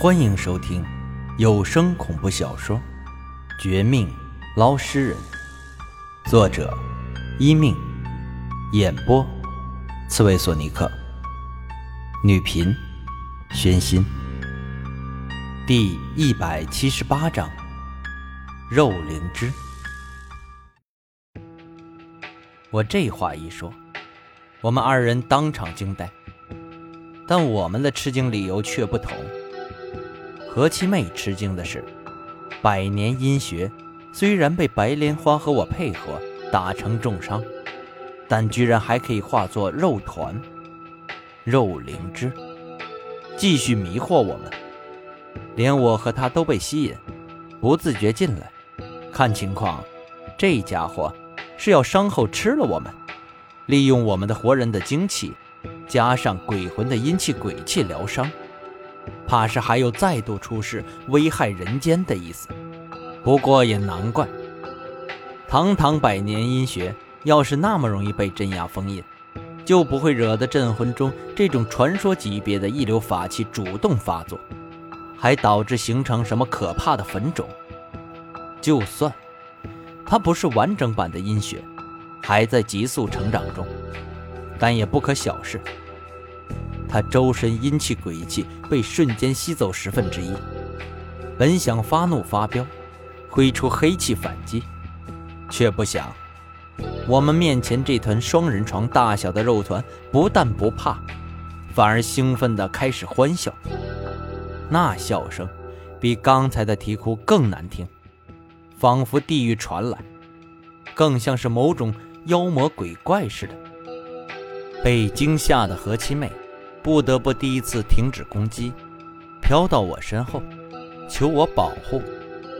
欢迎收听有声恐怖小说《绝命捞尸人》，作者：一命，演播：刺猬索尼克，女频：宣心。第一百七十八章：肉灵芝。我这话一说，我们二人当场惊呆，但我们的吃惊理由却不同。何七妹吃惊的是，百年阴穴虽然被白莲花和我配合打成重伤，但居然还可以化作肉团、肉灵芝，继续迷惑我们。连我和他都被吸引，不自觉进来。看情况，这家伙是要伤后吃了我们，利用我们的活人的精气，加上鬼魂的阴气鬼气疗伤。怕是还有再度出世危害人间的意思。不过也难怪，堂堂百年阴穴，要是那么容易被镇压封印，就不会惹得镇魂中这种传说级别的一流法器主动发作，还导致形成什么可怕的坟冢。就算它不是完整版的阴血，还在急速成长中，但也不可小视。他周身阴气鬼气被瞬间吸走十分之一，本想发怒发飙，挥出黑气反击，却不想我们面前这团双人床大小的肉团不但不怕，反而兴奋地开始欢笑。那笑声比刚才的啼哭更难听，仿佛地狱传来，更像是某种妖魔鬼怪似的。被惊吓的何七妹。不得不第一次停止攻击，飘到我身后，求我保护。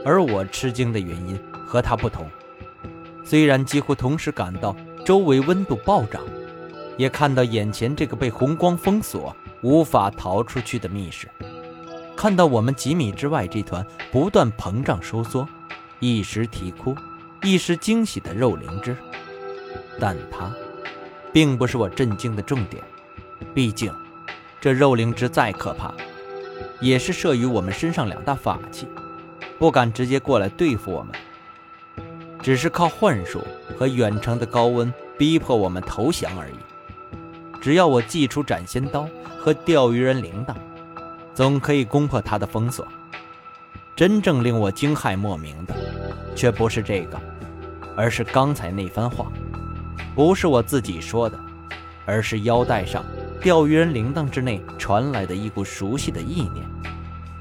而我吃惊的原因和他不同，虽然几乎同时感到周围温度暴涨，也看到眼前这个被红光封锁、无法逃出去的密室，看到我们几米之外这团不断膨胀收缩、一时啼哭、一时惊喜的肉灵芝，但它并不是我震惊的重点，毕竟。这肉灵芝再可怕，也是慑于我们身上两大法器，不敢直接过来对付我们，只是靠幻术和远程的高温逼迫我们投降而已。只要我祭出斩仙刀和钓鱼人铃铛，总可以攻破他的封锁。真正令我惊骇莫名的，却不是这个，而是刚才那番话，不是我自己说的，而是腰带上。钓鱼人铃铛之内传来的一股熟悉的意念，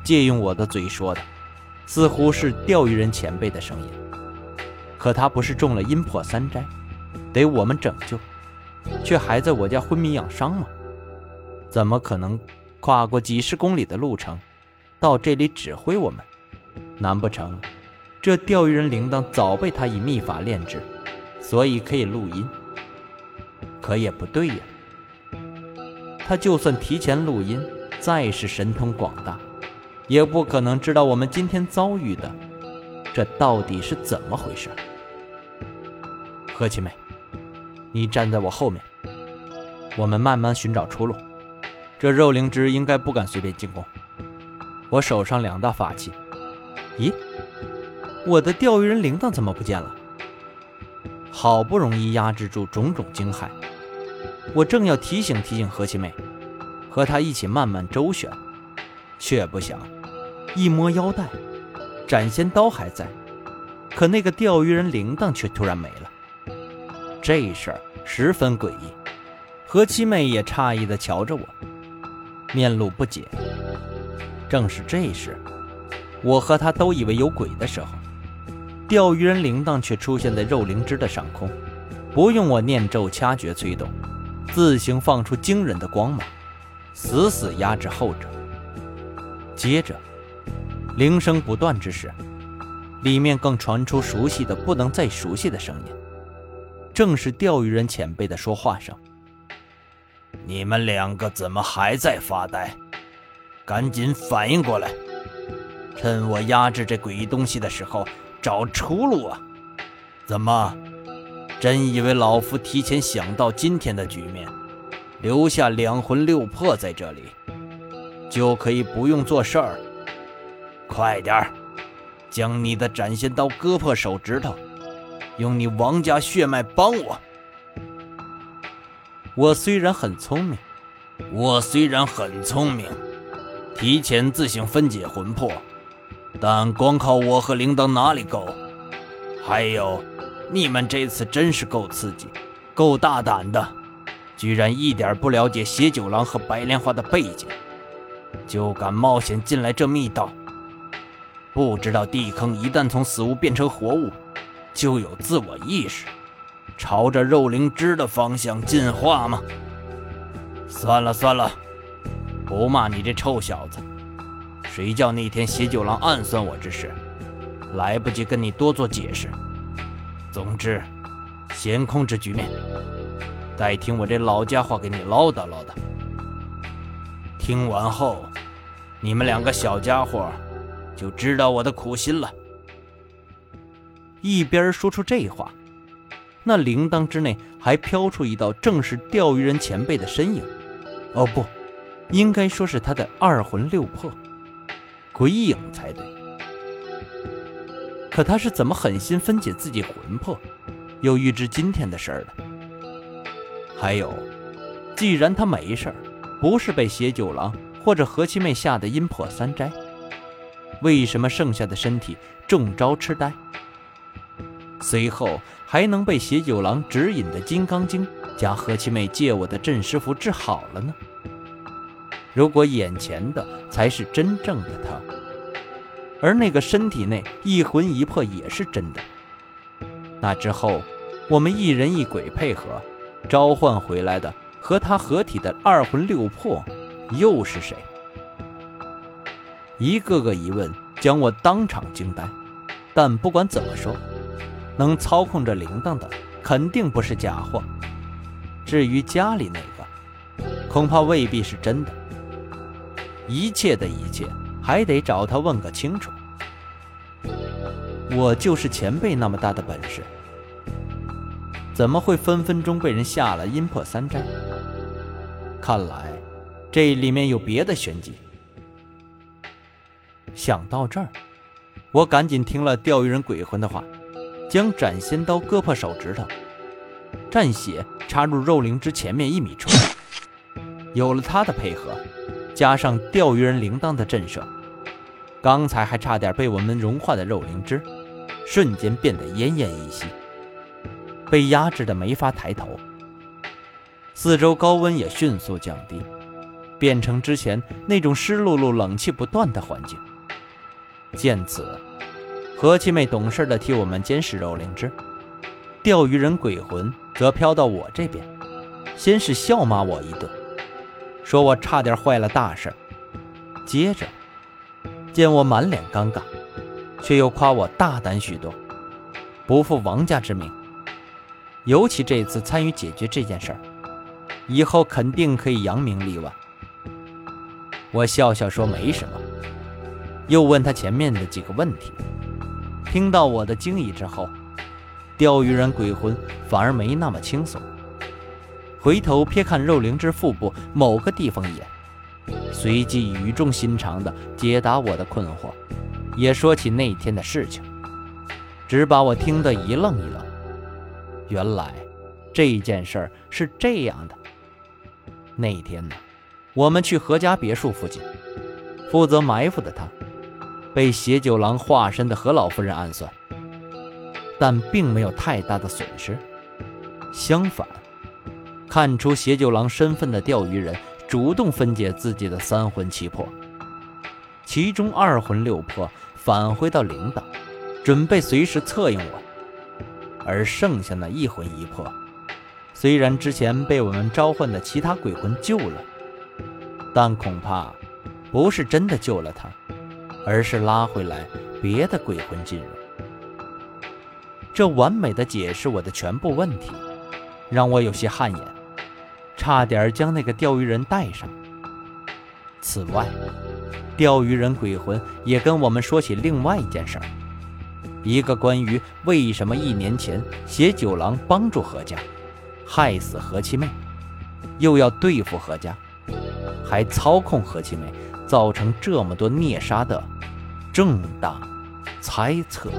借用我的嘴说的，似乎是钓鱼人前辈的声音。可他不是中了阴魄三灾，得我们拯救，却还在我家昏迷养伤吗？怎么可能跨过几十公里的路程，到这里指挥我们？难不成这钓鱼人铃铛早被他以秘法炼制，所以可以录音？可也不对呀。他就算提前录音，再是神通广大，也不可能知道我们今天遭遇的，这到底是怎么回事。何七妹，你站在我后面，我们慢慢寻找出路。这肉灵芝应该不敢随便进攻。我手上两大法器，咦，我的钓鱼人铃铛怎么不见了？好不容易压制住种种惊骇。我正要提醒提醒何七妹，和她一起慢慢周旋，却不想一摸腰带，斩仙刀还在，可那个钓鱼人铃铛却突然没了。这事儿十分诡异，何七妹也诧异地瞧着我，面露不解。正是这时，我和她都以为有鬼的时候，钓鱼人铃铛却出现在肉灵芝的上空，不用我念咒掐诀催动。自行放出惊人的光芒，死死压制后者。接着，铃声不断之时，里面更传出熟悉的不能再熟悉的声音，正是钓鱼人前辈的说话声。你们两个怎么还在发呆？赶紧反应过来！趁我压制这诡异东西的时候，找出路啊！怎么？真以为老夫提前想到今天的局面，留下两魂六魄在这里，就可以不用做事儿，快点儿，将你的斩仙刀割破手指头，用你王家血脉帮我。我虽然很聪明，我虽然很聪明，提前自行分解魂魄，但光靠我和铃铛哪里够？还有，你们这次真是够刺激，够大胆的，居然一点不了解邪九郎和白莲花的背景，就敢冒险进来这密道。不知道地坑一旦从死物变成活物，就有自我意识。朝着肉灵芝的方向进化吗？算了算了，不骂你这臭小子。谁叫那天邪九郎暗算我之事，来不及跟你多做解释。总之，先控制局面，再听我这老家伙给你唠叨唠叨。听完后，你们两个小家伙就知道我的苦心了。一边说出这话。那铃铛之内还飘出一道正是钓鱼人前辈的身影，哦不，应该说是他的二魂六魄，鬼影才对。可他是怎么狠心分解自己魂魄，又预知今天的事儿的？还有，既然他没事儿，不是被邪九郎或者何七妹吓得阴魄三斋，为什么剩下的身体中招痴呆？随后还能被邪九郎指引的《金刚经》加何七妹借我的镇尸符治好了呢？如果眼前的才是真正的他，而那个身体内一魂一魄也是真的，那之后我们一人一鬼配合召唤回来的和他合体的二魂六魄又是谁？一个个疑问将我当场惊呆。但不管怎么说。能操控着铃铛的，肯定不是假货。至于家里那个，恐怕未必是真的。一切的一切，还得找他问个清楚。我就是前辈那么大的本事，怎么会分分钟被人下了阴魄三斋？看来这里面有别的玄机。想到这儿，我赶紧听了钓鱼人鬼魂的话。将斩仙刀割破手指头，蘸血插入肉灵芝前面一米处。有了他的配合，加上钓鱼人铃铛的震慑，刚才还差点被我们融化的肉灵芝，瞬间变得奄奄一息，被压制的没法抬头。四周高温也迅速降低，变成之前那种湿漉漉、冷气不断的环境。见此。何七妹懂事的替我们监视肉灵芝，钓鱼人鬼魂则飘到我这边，先是笑骂我一顿，说我差点坏了大事。接着见我满脸尴尬，却又夸我大胆许多，不负王家之名。尤其这次参与解决这件事儿，以后肯定可以扬名立万。我笑笑说没什么，又问他前面的几个问题。听到我的惊疑之后，钓鱼人鬼魂反而没那么轻松，回头瞥看肉灵芝腹部某个地方一眼，随即语重心长地解答我的困惑，也说起那天的事情，只把我听得一愣一愣。原来这件事儿是这样的：那天呢，我们去何家别墅附近，负责埋伏的他。被邪九郎化身的何老夫人暗算，但并没有太大的损失。相反，看出邪九郎身份的钓鱼人主动分解自己的三魂七魄，其中二魂六魄返回到灵岛，准备随时策应我。而剩下那一魂一魄，虽然之前被我们召唤的其他鬼魂救了，但恐怕不是真的救了他。而是拉回来别的鬼魂进入，这完美的解释我的全部问题，让我有些汗颜，差点将那个钓鱼人带上。此外，钓鱼人鬼魂也跟我们说起另外一件事儿，一个关于为什么一年前邪九郎帮助何家，害死何七妹，又要对付何家，还操控何七妹。造成这么多孽杀的正当猜测。